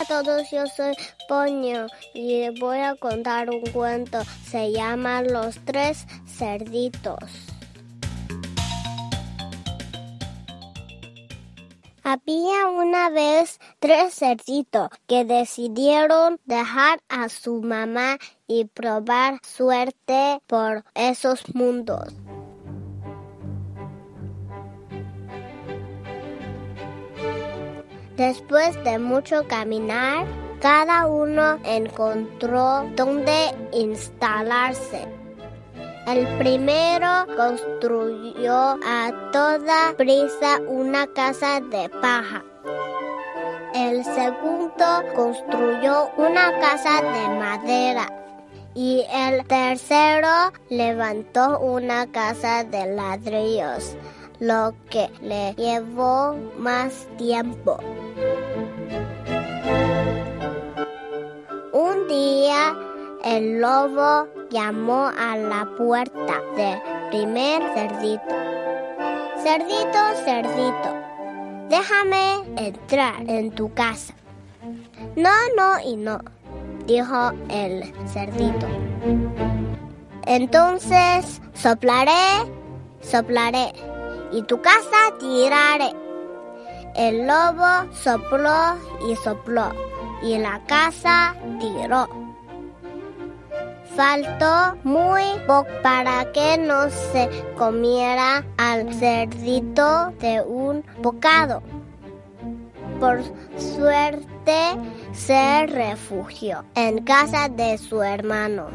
a todos, yo soy Poño y voy a contar un cuento. Se llama Los tres cerditos. Había una vez tres cerditos que decidieron dejar a su mamá y probar suerte por esos mundos. Después de mucho caminar, cada uno encontró dónde instalarse. El primero construyó a toda prisa una casa de paja. El segundo construyó una casa de madera. Y el tercero levantó una casa de ladrillos lo que le llevó más tiempo. Día el lobo llamó a la puerta del primer cerdito. Cerdito, cerdito, déjame entrar en tu casa. No, no y no, dijo el cerdito. Entonces soplaré, soplaré y tu casa tiraré. El lobo sopló y sopló y la casa tiró. Faltó muy poco para que no se comiera al cerdito de un bocado. Por suerte se refugió en casa de su hermano.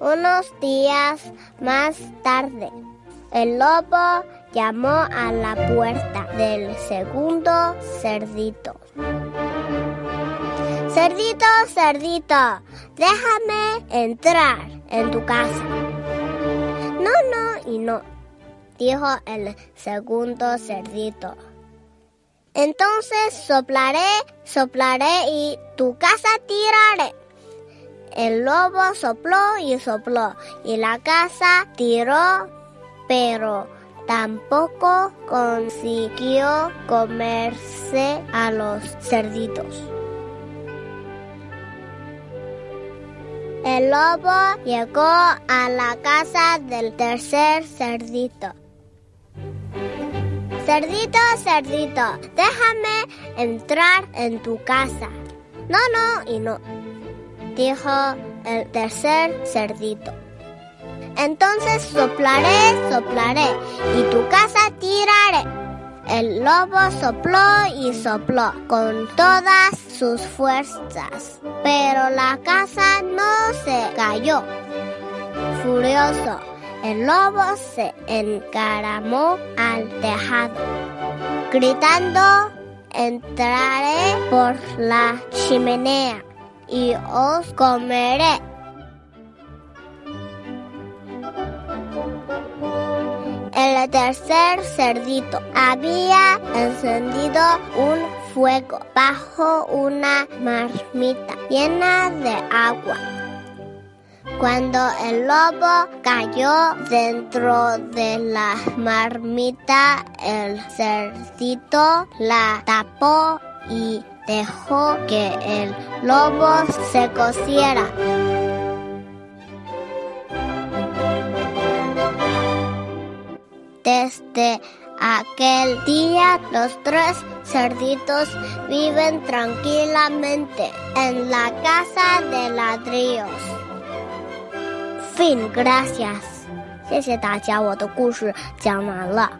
Unos días más tarde, el lobo llamó a la puerta del segundo cerdito. Cerdito, cerdito, déjame entrar en tu casa. No, no y no, dijo el segundo cerdito. Entonces soplaré, soplaré y tu casa tiraré. El lobo sopló y sopló y la casa tiró, pero tampoco consiguió comerse a los cerditos. El lobo llegó a la casa del tercer cerdito. Cerdito, cerdito, déjame entrar en tu casa. No, no y no dijo el tercer cerdito. Entonces soplaré, soplaré, y tu casa tiraré. El lobo sopló y sopló con todas sus fuerzas, pero la casa no se cayó. Furioso, el lobo se encaramó al tejado, gritando, entraré por la chimenea y os comeré. El tercer cerdito había encendido un fuego bajo una marmita llena de agua. Cuando el lobo cayó dentro de la marmita, el cerdito la tapó y dejó que el lobo se cociera. Desde aquel día los tres cerditos viven tranquilamente en la casa de ladrillos. Fin, gracias. 谢谢大家，我的故事讲完了。